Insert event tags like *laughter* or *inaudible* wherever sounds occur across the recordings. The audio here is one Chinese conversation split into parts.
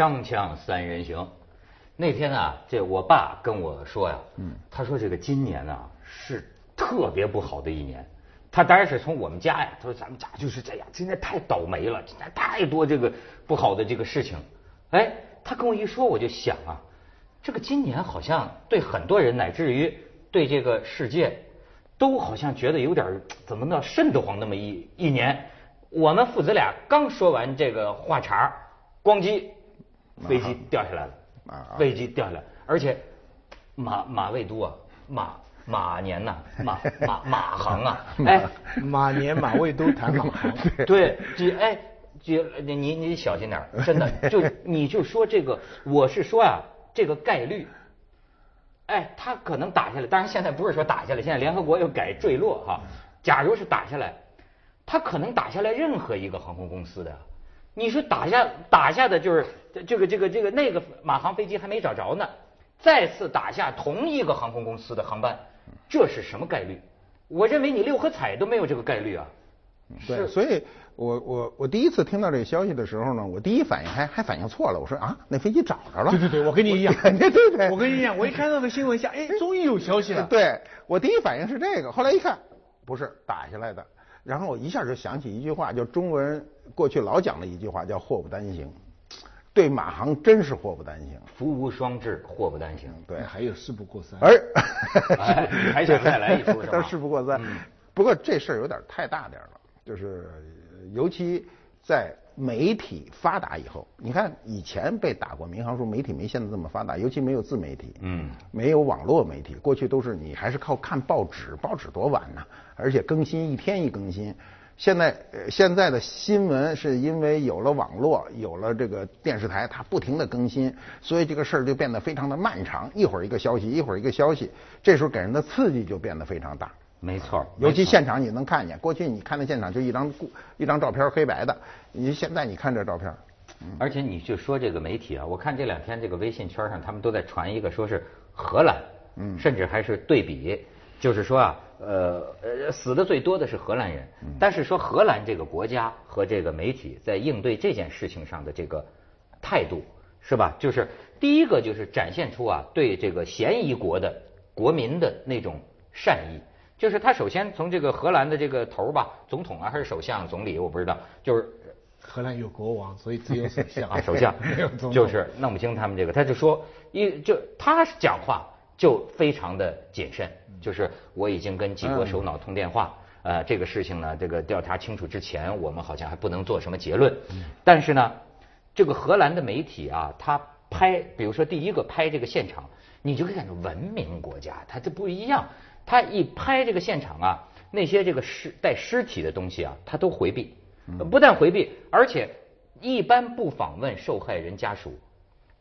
锵锵三人行，那天啊，这我爸跟我说呀，嗯，他说这个今年啊是特别不好的一年。他当然是从我们家呀，他说咱们家就是这样，今年太倒霉了，今年太多这个不好的这个事情。哎，他跟我一说，我就想啊，这个今年好像对很多人，乃至于对这个世界，都好像觉得有点怎么呢，瘆得慌那么一一年。我们父子俩刚说完这个话茬，咣叽，飞机掉下来了，飞机掉下来，而且马马未都啊，马。马年呐，马马马航啊，*laughs* 哎，马年马未都谈马航，*laughs* 对，这哎，这你你小心点，真的，就你就说这个，我是说啊，这个概率，哎，他可能打下来，当然现在不是说打下来，现在联合国又改坠落哈，假如是打下来，他可能打下来任何一个航空公司的，你说打下打下的就是这个这个这个那个马航飞机还没找着呢，再次打下同一个航空公司的航班。这是什么概率？我认为你六合彩都没有这个概率啊。对，所以我我我第一次听到这个消息的时候呢，我第一反应还还反应错了，我说啊，那飞机找着了。对对对，我跟你一样。*laughs* 对对对，我跟你一样，我一看到这新闻下，哎，终于有消息了。对，我第一反应是这个，后来一看，不是打下来的，然后我一下就想起一句话，就中国人过去老讲的一句话，叫祸不单行。对马航真是祸不单行，福无双至，祸不单行。对，还有事不过三。而还想再来一出是吧？*laughs* 事不过三。不过这事儿有点太大点了，就是尤其在媒体发达以后，你看以前被打过民航说，媒体没现在这么发达，尤其没有自媒体，嗯，没有网络媒体，过去都是你还是靠看报纸，报纸多晚呢，而且更新一天一更新。现在，现在的新闻是因为有了网络，有了这个电视台，它不停的更新，所以这个事儿就变得非常的漫长。一会儿一个消息，一会儿一个消息，这时候给人的刺激就变得非常大。没错，尤其现场你能看见，过去你看那现场就一张一张照片，黑白的。你现在你看这照片，而且你就说这个媒体啊，我看这两天这个微信圈上他们都在传一个，说是荷兰，嗯，甚至还是对比。就是说啊，呃呃，死的最多的是荷兰人，但是说荷兰这个国家和这个媒体在应对这件事情上的这个态度是吧？就是第一个就是展现出啊对这个嫌疑国的国民的那种善意，就是他首先从这个荷兰的这个头吧，总统啊还是首相总理我不知道，就是荷兰有国王，所以只有首相啊首相，*laughs* 就是弄不清他们这个，他就说一就他讲话。就非常的谨慎，就是我已经跟几国首脑通电话，呃，这个事情呢，这个调查清楚之前，我们好像还不能做什么结论。但是呢，这个荷兰的媒体啊，他拍，比如说第一个拍这个现场，你就可以感觉文明国家，它这不一样。他一拍这个现场啊，那些这个尸带尸体的东西啊，他都回避，不但回避，而且一般不访问受害人家属。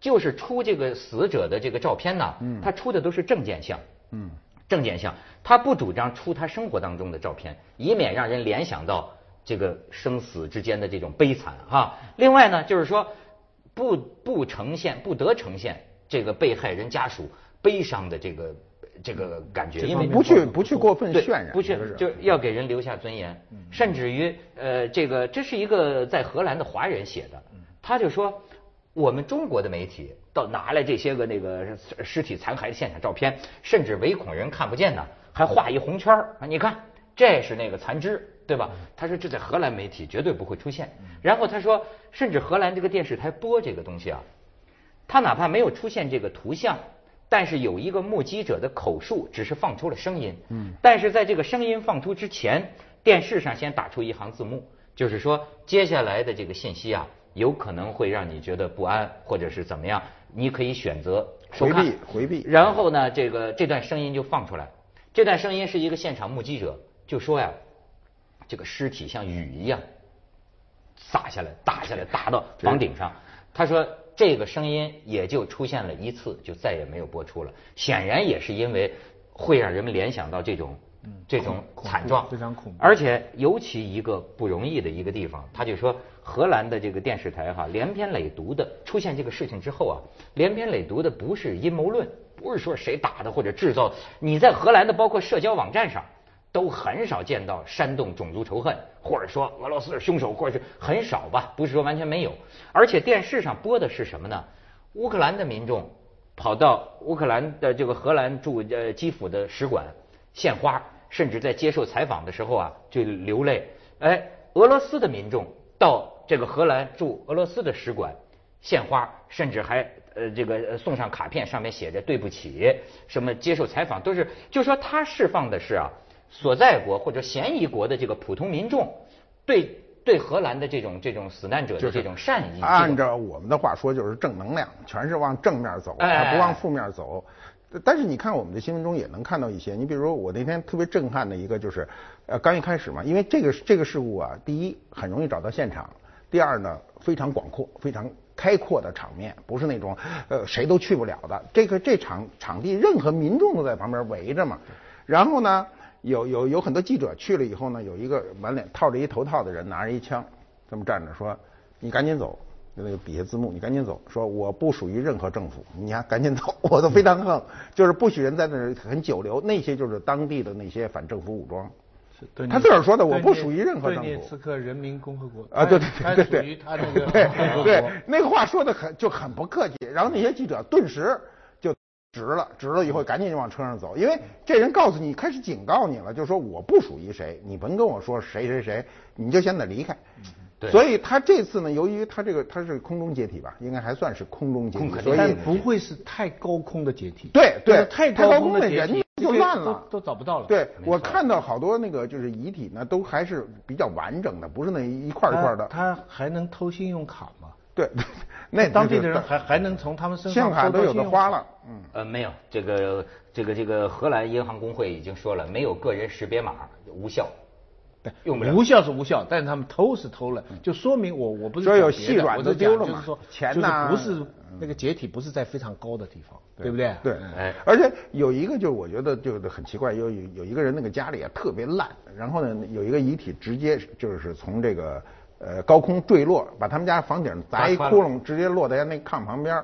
就是出这个死者的这个照片呢，他出的都是证件相，证件相，他不主张出他生活当中的照片，以免让人联想到这个生死之间的这种悲惨哈。另外呢，就是说不不呈现，不得呈现这个被害人家属悲伤的这个这个感觉，因为不去不去过分渲染，不去就要给人留下尊严，甚至于呃，这个这是一个在荷兰的华人写的，他就说。我们中国的媒体到拿来这些个那个尸体残骸的现场照片，甚至唯恐人看不见呢，还画一红圈！你看，这是那个残肢，对吧？他说这在荷兰媒体绝对不会出现。然后他说，甚至荷兰这个电视台播这个东西啊，他哪怕没有出现这个图像，但是有一个目击者的口述，只是放出了声音。嗯。但是在这个声音放出之前，电视上先打出一行字幕，就是说接下来的这个信息啊。有可能会让你觉得不安，或者是怎么样？你可以选择回避，回避。然后呢，这个这段声音就放出来。这段声音是一个现场目击者就说呀，这个尸体像雨一样洒下来，打下来，打到房顶上。他说这个声音也就出现了一次，就再也没有播出了。显然也是因为会让人们联想到这种这种惨状，非常恐怖。而且尤其一个不容易的一个地方，他就说。荷兰的这个电视台哈，连篇累牍的出现这个事情之后啊，连篇累牍的不是阴谋论，不是说谁打的或者制造。你在荷兰的包括社交网站上，都很少见到煽动种族仇恨，或者说俄罗斯是凶手，或者是很少吧，不是说完全没有。而且电视上播的是什么呢？乌克兰的民众跑到乌克兰的这个荷兰驻呃基辅的使馆献花，甚至在接受采访的时候啊就流泪。哎，俄罗斯的民众到这个荷兰驻俄罗斯的使馆献花，甚至还呃这个送上卡片，上面写着对不起，什么接受采访都是，就说他释放的是啊所在国或者嫌疑国的这个普通民众对对荷兰的这种这种死难者的这种善意。按照我们的话说，就是正能量，全是往正面走，他不往负面走。但是你看我们的新闻中也能看到一些，你比如说我那天特别震撼的一个就是，呃，刚一开始嘛，因为这个这个事故啊，第一很容易找到现场，第二呢非常广阔、非常开阔的场面，不是那种呃谁都去不了的。这个这场场地任何民众都在旁边围着嘛。然后呢，有有有很多记者去了以后呢，有一个满脸套着一头套的人拿着一枪这么站着说：“你赶紧走。”那个底下字幕，你赶紧走，说我不属于任何政府，你看赶紧走，*laughs* 我都非常横，就是不许人在那儿很久留，那些就是当地的那些反政府武装。他自个儿说的，我不属于任何政府。此刻人民共和国啊，对对对对那个对对，那个话说的很就很不客气，然后那些记者顿时就直了，直了以后赶紧就往车上走，因为这人告诉你，开始警告你了，就说我不属于谁，你甭跟我说谁谁谁，你就先得离开。所以他这次呢，由于他这个他是空中解体吧，应该还算是空中解体，所以不会是太高空的解体。对对，太高空的人就烂了，都找不到了。对我看到好多那个就是遗体呢，都还是比较完整的，不是那一块一块的。他还能偷信用卡吗？对，那当地的人还还能从他们身上信用卡都有的花了。嗯呃没有，这个这个这个荷兰银行工会已经说了，没有个人识别码无效。用不了，无效是无效，但是他们偷是偷了，就说明我我不是说有细软的丢了嘛，就是说钱呐，不是那个解体不是在非常高的地方，对不对？对，哎，而且有一个就我觉得就很奇怪，有有有一个人那个家里啊特别烂，然后呢有一个遗体直接就是从这个呃高空坠落，把他们家房顶砸一窟窿，直接落在那炕旁边。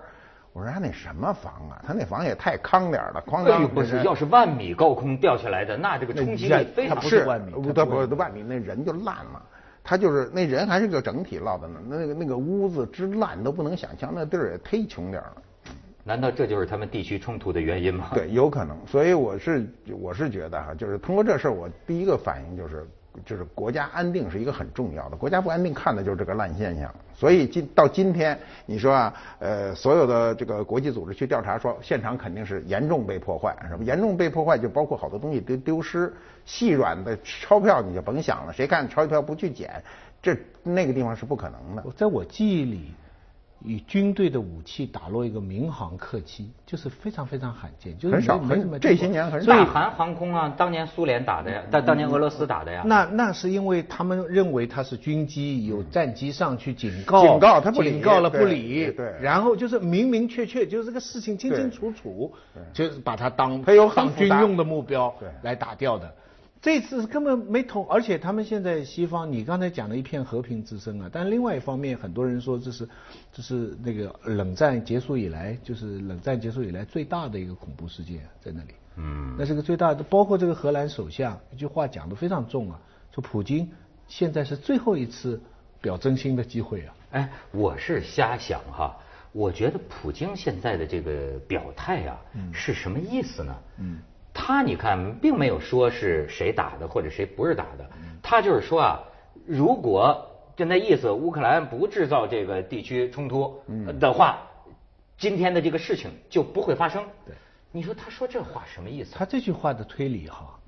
我说他那什么房啊？他那房也太康点了，哐当！不是，要是万米高空掉下来的，那这个冲击力非常。不是万米，不不不万米，那人就烂了。他就是那人还是个整体落的呢。那个那个屋子之烂都不能想象，那地儿也忒穷点了。难道这就是他们地区冲突的原因吗？对，有可能。所以我是我是觉得哈，就是通过这事儿，我第一个反应就是。就是国家安定是一个很重要的，国家不安定看的就是这个烂现象。所以今到今天，你说啊，呃，所有的这个国际组织去调查说，现场肯定是严重被破坏，是吧？严重被破坏就包括好多东西丢丢失，细软的钞票你就甭想了，谁看钞票不去捡，这那个地方是不可能的。在我记忆里。以军队的武器打落一个民航客机，就是非常非常罕见，就是很少，很这些年很少。大韩航空啊，当年苏联打的呀，但当年俄罗斯打的呀。那那是因为他们认为它是军机，有战机上去警告，警告他不理，警告了不理，对。然后就是明明确确，就是这个事情清清楚楚，就是把它当他有当军用的目标来打掉的。这次根本没同，而且他们现在西方，你刚才讲的一片和平之声啊，但另外一方面，很多人说这是这是那个冷战结束以来，就是冷战结束以来最大的一个恐怖事件在那里。嗯，那是个最大的，包括这个荷兰首相一句话讲的非常重啊，说普京现在是最后一次表真心的机会啊。哎，我是瞎想哈，我觉得普京现在的这个表态啊，是什么意思呢？嗯。他你看，并没有说是谁打的或者谁不是打的，他就是说啊，如果就那意思，乌克兰不制造这个地区冲突的话，今天的这个事情就不会发生。对，你说他说这话什么意思？他这句话的推理哈，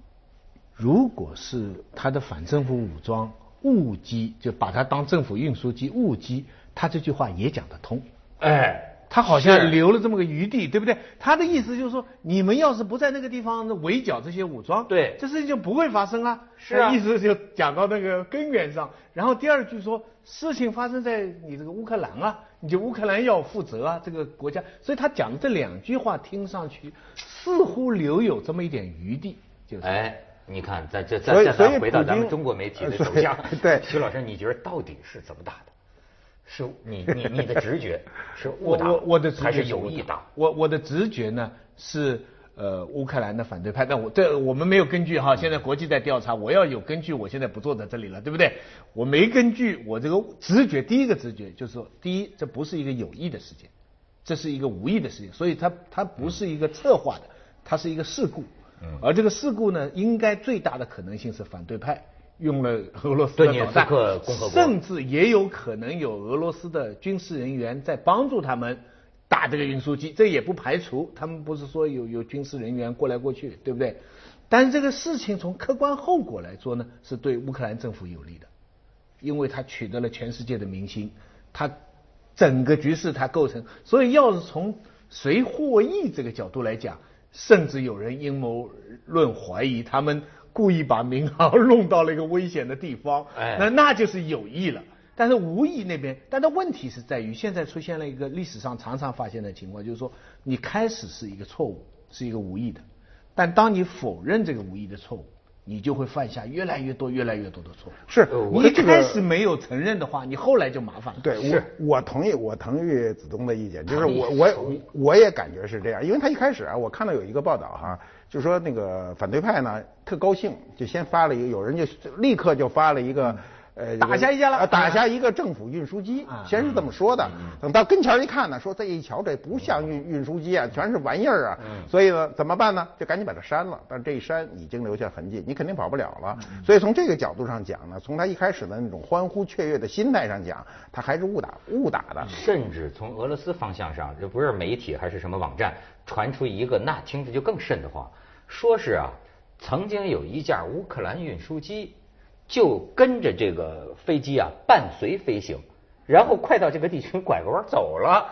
如果是他的反政府武装误击，就把他当政府运输机误击，他这句话也讲得通。哎。他好像留了这么个余地，对不对？他的意思就是说，你们要是不在那个地方围剿这些武装，对，这事情就不会发生啊。是啊，意思就讲到那个根源上。然后第二句说，事情发生在你这个乌克兰啊，你就乌克兰要负责啊，这个国家。所以他讲的这两句话听上去似乎留有这么一点余地，就是。哎，你看，在这再再回到咱们中国媒体的 *laughs* 首相，对，徐老师，你觉得到底是怎么打的？是你你你的直觉 *laughs* 是误打，我我的还是有意打？我我的直觉呢是呃乌克兰的反对派。但我这我们没有根据哈，现在国际在调查，我要有根据，我现在不坐在这里了，对不对？我没根据，我这个直觉，第一个直觉就是说，第一，这不是一个有意的事件，这是一个无意的事情，所以它它不是一个策划的，它是一个事故。而这个事故呢，应该最大的可能性是反对派用了俄罗斯的导弹，甚至也有可能有俄罗斯的军事人员在帮助他们打这个运输机，这也不排除。他们不是说有有军事人员过来过去，对不对？但是这个事情从客观后果来说呢，是对乌克兰政府有利的，因为他取得了全世界的民心，他整个局势他构成。所以要是从谁获益这个角度来讲。甚至有人阴谋论怀疑他们故意把民航弄到了一个危险的地方，那那就是有意了。但是无意那边，但是问题是在于现在出现了一个历史上常常发现的情况，就是说你开始是一个错误，是一个无意的，但当你否认这个无意的错误。你就会犯下越来越多、越来越多的错。是，你一开始没有承认的话，你后来就麻烦了。对，我我同意，我同意子东的意见，就是我我我也感觉是这样，因为他一开始啊，我看到有一个报道哈，就说那个反对派呢特高兴，就先发了一个，有人就立刻就发了一个。呃，打下一家了，打下一个政府运输机，先是这么说的。等到跟前一看呢，说这一瞧，这不像运运输机啊，全是玩意儿啊。所以呢，怎么办呢？就赶紧把它删了。但这一删，已经留下痕迹，你肯定跑不了了。所以从这个角度上讲呢，从他一开始的那种欢呼雀跃的心态上讲，他还是误打误打的。甚至从俄罗斯方向上，这不是媒体还是什么网站传出一个，那听着就更瘆得慌，说是啊，曾经有一架乌克兰运输机。就跟着这个飞机啊伴随飞行，然后快到这个地区拐个弯走了。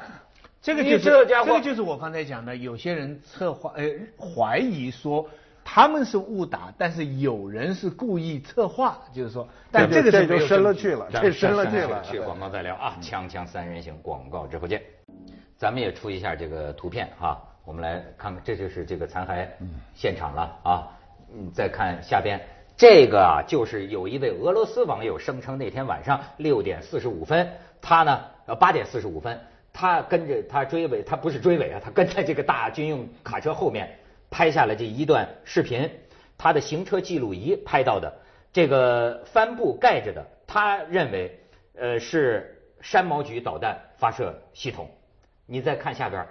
这个就是这个就是我刚才讲的，有些人策划呃怀疑说他们是误打，但是有人是故意策划，就是说，但这个这就深了去了，这深了去了。去广告再聊啊，锵锵三人行，广告之后见。咱们也出一下这个图片哈，我们来看看，这就是这个残骸现场了啊。嗯，再看下边。这个啊，就是有一位俄罗斯网友声称，那天晚上六点四十五分，他呢，呃八点四十五分，他跟着他追尾，他不是追尾啊，他跟在这个大军用卡车后面拍下了这一段视频，他的行车记录仪拍到的这个帆布盖着的，他认为呃是山毛榉导弹发射系统。你再看下边，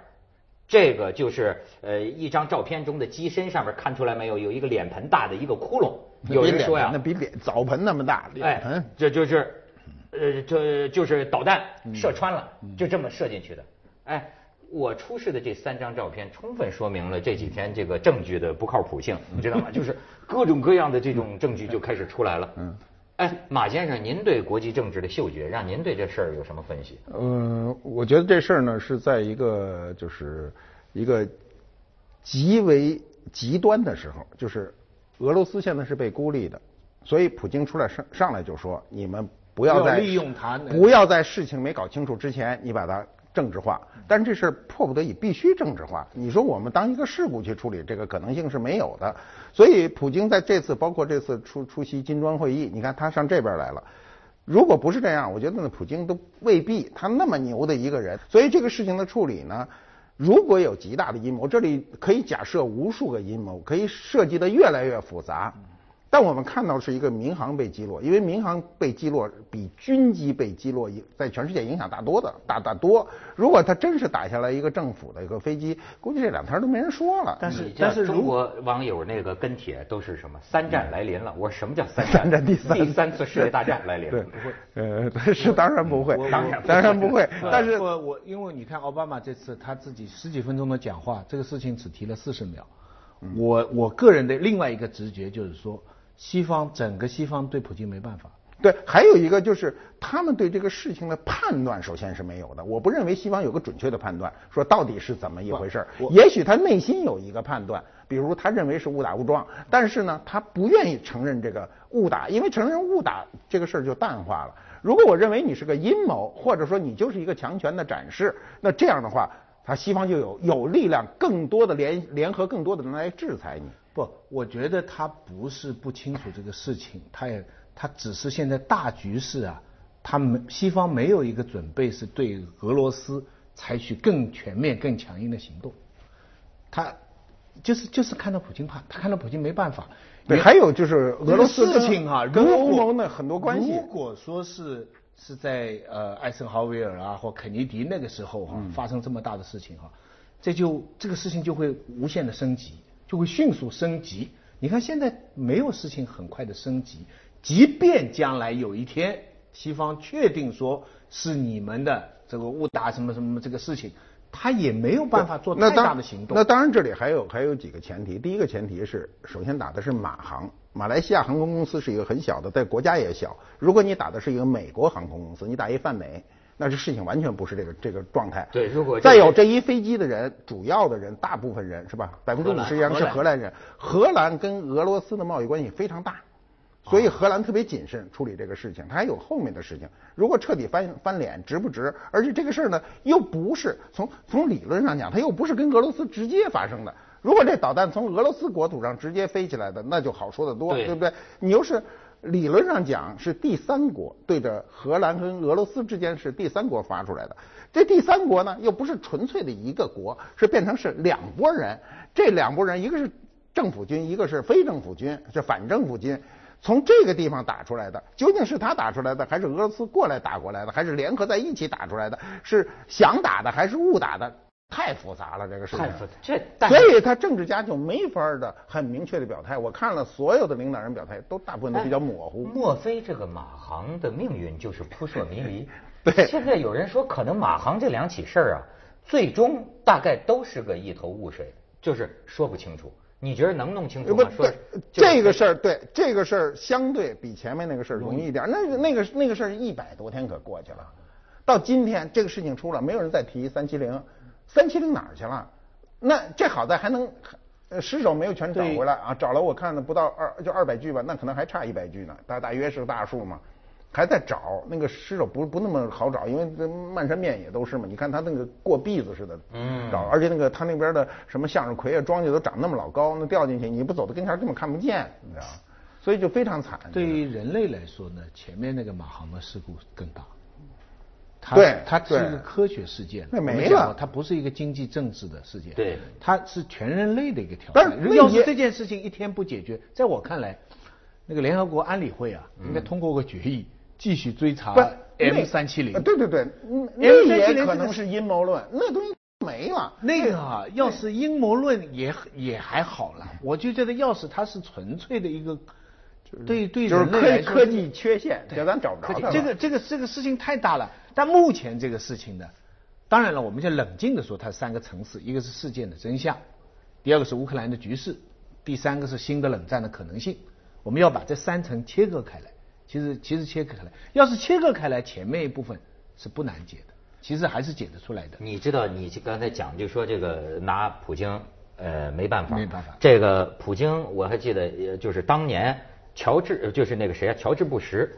这个就是呃一张照片中的机身上面看出来没有，有一个脸盆大的一个窟窿。有人说呀，那比脸澡盆那么大，脸盆，这就是，呃，这就是导弹射穿了，就这么射进去的。哎，我出示的这三张照片，充分说明了这几天这个证据的不靠谱性，你知道吗？就是各种各样的这种证据就开始出来了。嗯，哎，马先生，您对国际政治的嗅觉，让您对这事儿有什么分析？嗯，我觉得这事儿呢是在一个就是一个极为极端的时候，就是。俄罗斯现在是被孤立的，所以普京出来上上来就说：“你们不要在利用他，不要在事情没搞清楚之前，你把它政治化。但是这事迫不得已必须政治化。你说我们当一个事故去处理，这个可能性是没有的。所以普京在这次，包括这次出出席金砖会议，你看他上这边来了。如果不是这样，我觉得呢，普京都未必他那么牛的一个人。所以这个事情的处理呢？”如果有极大的阴谋，这里可以假设无数个阴谋，可以设计的越来越复杂。但我们看到是一个民航被击落，因为民航被击落比军机被击落在全世界影响大多的大大多。如果他真是打下来一个政府的一个飞机，估计这两天都没人说了。但是但是中国网友那个跟帖都是什么三战来临了？我说什么叫三战？三战第三第三次世界大战来临了？对，不会，呃，是当然不会，当然当然不会。但是我我因为你看奥巴马这次他自己十几分钟的讲话，这个事情只提了四十秒。我我个人的另外一个直觉就是说。西方整个西方对普京没办法。对，还有一个就是他们对这个事情的判断，首先是没有的。我不认为西方有个准确的判断，说到底是怎么一回事儿。也许他内心有一个判断，比如他认为是误打误撞，但是呢，他不愿意承认这个误打，因为承认误打这个事儿就淡化了。如果我认为你是个阴谋，或者说你就是一个强权的展示，那这样的话，他西方就有有力量，更多的联联合更多的人来制裁你。不，我觉得他不是不清楚这个事情，他也他只是现在大局势啊，他没西方没有一个准备是对俄罗斯采取更全面、更强硬的行动。他就是就是看到普京怕，他看到普京没办法。对，还有就是俄罗斯事情啊，跟欧盟的很多关系。如果说是是在呃艾森豪威尔啊或肯尼迪那个时候哈发生这么大的事情哈，这就这个事情就会无限的升级，就会迅速升级。你看现在没有事情很快的升级，即便将来有一天西方确定说是你们的这个误打什么什么这个事情。他也没有办法做太大的行动。那当然，这里还有还有几个前提。第一个前提是，首先打的是马航，马来西亚航空公司是一个很小的，在国家也小。如果你打的是一个美国航空公司，你打一泛美，那这事情完全不是这个这个状态。对，如果再有这一飞机的人，主要的人，大部分人是吧？百分之五十以上是荷兰人。荷兰跟俄罗斯的贸易关系非常大。所以荷兰特别谨慎处理这个事情，它还有后面的事情。如果彻底翻翻脸，值不值？而且这个事儿呢，又不是从从理论上讲，它又不是跟俄罗斯直接发生的。如果这导弹从俄罗斯国土上直接飞起来的，那就好说得多，对不对？你又是理论上讲是第三国对着荷兰跟俄罗斯之间是第三国发出来的，这第三国呢又不是纯粹的一个国，是变成是两拨人。这两拨人一个是政府军，一个是非政府军，是反政府军。从这个地方打出来的，究竟是他打出来的，还是俄罗斯过来打过来的，还是联合在一起打出来的？是想打的还是误打的？太复杂了，这个事情。太复杂，这所以他政治家就没法的很明确的表态。我看了所有的领导人表态，都大部分都比较模糊。莫非这个马航的命运就是扑朔迷离？*laughs* 对。现在有人说，可能马航这两起事儿啊，最终大概都是个一头雾水，就是说不清楚。你觉得能弄清楚吗？说这个事儿，对这个事儿相对比前面那个事儿容易一点。那个那个那个事儿一百多天可过去了，到今天这个事情出了，没有人再提三七零，三七零哪儿去了？那这好在还能尸首没有全找回来啊，找了我看了不到二就二百具吧，那可能还差一百具呢，大大约是个大数嘛。还在找那个尸首，不不那么好找，因为这漫山遍野都是嘛。你看他那个过篦子似的，嗯，找，而且那个他那边的什么向日葵啊、庄稼都长那么老高，那掉进去你不走到跟前根本看不见，你知道所以就非常惨。对于人类来说呢，前面那个马航的事故更大。对，它是一个科学事件，那没了，它不是一个经济政治的事件。对，它是全人类的一个挑战。但是要是这件事情一天不解决，在我看来，那个联合国安理会啊，应该通过个决议。继续追查 M 三七零，对对对，那也可能是阴谋论，那东西没了。那个啊，要是阴谋论也也还好了，我就觉得要是它是纯粹的一个，对对就是科科技缺陷，叫咱找不着。这个这个这个事情太大了，但目前这个事情呢，当然了，我们就冷静的说，它三个层次，一个是事件的真相，第二个是乌克兰的局势，第三个是新的冷战的可能性，我们要把这三层切割开来。其实其实切割开来，要是切割开来，前面一部分是不难解的，其实还是解得出来的。你知道，你刚才讲就说这个拿普京，呃，没办法，没办法。这个普京我还记得，就是当年乔治，就是那个谁啊，乔治布什，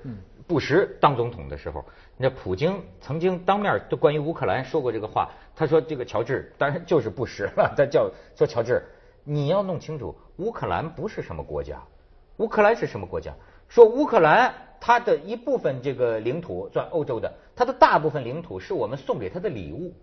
布什当总统的时候，那普京曾经当面就关于乌克兰说过这个话，他说这个乔治，当然就是布什了，他叫说乔治，你要弄清楚，乌克兰不是什么国家，乌克兰是什么国家？说乌克兰它的一部分这个领土算欧洲的，它的大部分领土是我们送给他的礼物，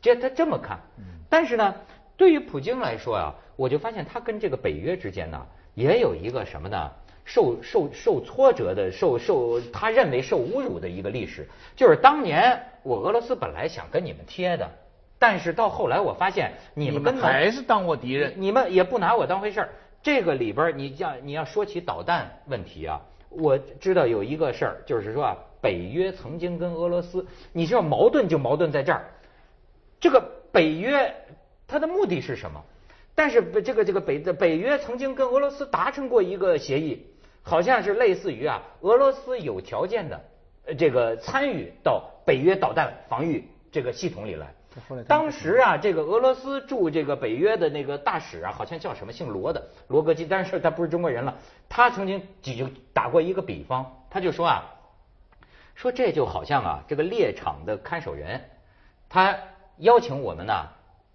这他这么看。但是呢，对于普京来说啊，我就发现他跟这个北约之间呢，也有一个什么呢？受受受挫折的，受受他认为受侮辱的一个历史，就是当年我俄罗斯本来想跟你们贴的，但是到后来我发现你们还是当我敌人，你们也不拿我当回事儿。这个里边，你要你要说起导弹问题啊，我知道有一个事儿，就是说啊，北约曾经跟俄罗斯，你知道矛盾就矛盾在这儿。这个北约它的目的是什么？但是这个这个北北约曾经跟俄罗斯达成过一个协议，好像是类似于啊，俄罗斯有条件的这个参与到北约导弹防御这个系统里来。当时啊，这个俄罗斯驻这个北约的那个大使啊，好像叫什么姓罗的罗格基，但是他不是中国人了。他曾经就打过一个比方，他就说啊，说这就好像啊，这个猎场的看守人，他邀请我们呢，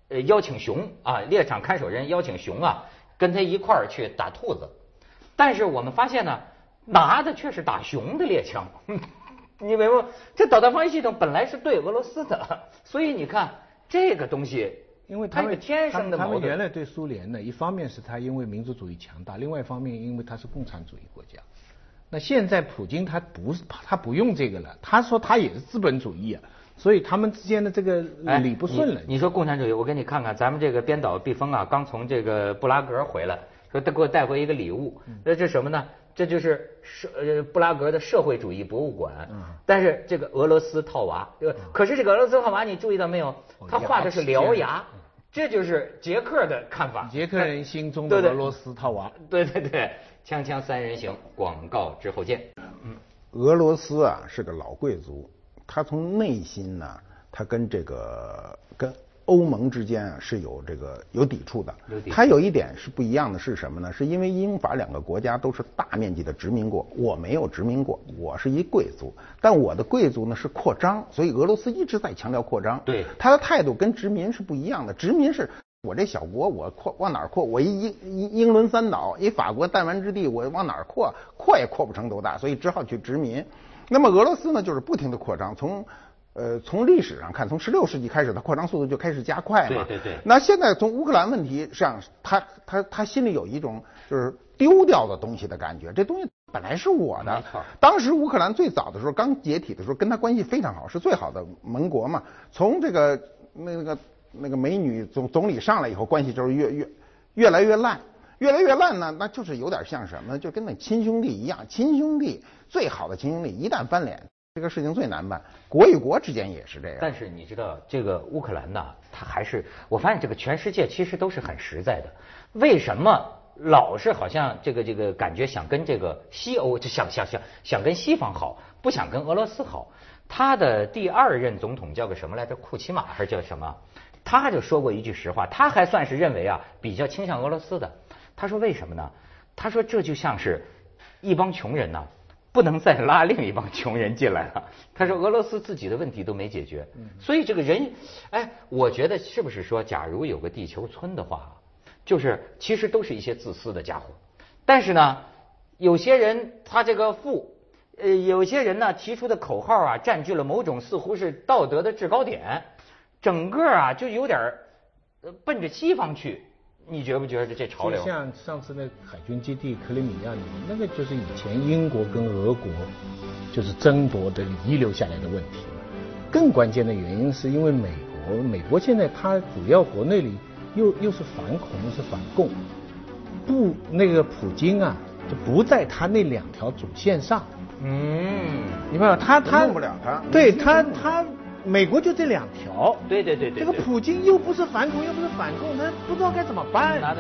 呃，邀请熊啊，猎场看守人邀请熊啊，跟他一块儿去打兔子，但是我们发现呢，拿的却是打熊的猎枪。*laughs* 你明白？这导弹防御系统本来是对俄罗斯的，*laughs* 所以你看这个东西因为他们天生的他们原来对苏联呢，一方面是他因为民族主义强大，另外一方面因为他是共产主义国家。那现在普京他不是他不用这个了，他说他也是资本主义啊，所以他们之间的这个理不顺了。你说共产主义，我给你看看，咱们这个编导毕峰啊，刚从这个布拉格回来，说他给我带回一个礼物，那这什么呢？这就是社呃布拉格的社会主义博物馆，但是这个俄罗斯套娃，对吧？可是这个俄罗斯套娃，你注意到没有？他画的是獠牙，这就是捷克的看法。捷克人心中的俄罗斯套娃。对对对。锵锵三人行，广告之后见。嗯，俄罗斯啊是个老贵族，他从内心呢，他跟这个跟欧盟之间啊是有这个有抵触的。它有一点是不一样的是什么呢？是因为英法两个国家都是大面积的殖民过，我没有殖民过，我是一贵族，但我的贵族呢是扩张，所以俄罗斯一直在强调扩张。对，他的态度跟殖民是不一样的，殖民是。我这小国，我扩往哪儿扩？我一英英英伦三岛，一法国弹丸之地，我往哪儿扩？扩也扩不成多大，所以只好去殖民。那么俄罗斯呢，就是不停的扩张。从呃从历史上看，从十六世纪开始，它扩张速度就开始加快嘛。对对对。那现在从乌克兰问题上，他他他心里有一种就是丢掉的东西的感觉。这东西本来是我的。当时乌克兰最早的时候刚解体的时候，跟他关系非常好，是最好的盟国嘛。从这个那个。那个美女总总理上来以后，关系就是越越越来越烂，越来越烂呢，那就是有点像什么，就跟那亲兄弟一样，亲兄弟最好的亲兄弟一旦翻脸，这个事情最难办。国与国之间也是这样。但是你知道，这个乌克兰呢，它还是我发现这个全世界其实都是很实在的。为什么老是好像这个这个感觉想跟这个西欧就想想想想跟西方好，不想跟俄罗斯好？他的第二任总统叫个什么来着？库奇马还是叫什么？他就说过一句实话，他还算是认为啊比较倾向俄罗斯的。他说为什么呢？他说这就像是一帮穷人呢，不能再拉另一帮穷人进来了。*laughs* 他说俄罗斯自己的问题都没解决，所以这个人，哎，我觉得是不是说，假如有个地球村的话，就是其实都是一些自私的家伙。但是呢，有些人他这个富，呃，有些人呢提出的口号啊，占据了某种似乎是道德的制高点。整个啊，就有点呃奔着西方去，你觉不觉得这潮流？像上次那海军基地克里米亚里面，那个就是以前英国跟俄国就是争夺的遗留下来的问题。更关键的原因是因为美国，美国现在它主要国内里又又是反恐又是反共，不那个普京啊就不在他那两条主线上。嗯，你看他他弄不了他，对他他。美国就这两条，对对对对，这个普京又不是反恐又不是反共，他不知道该怎么办。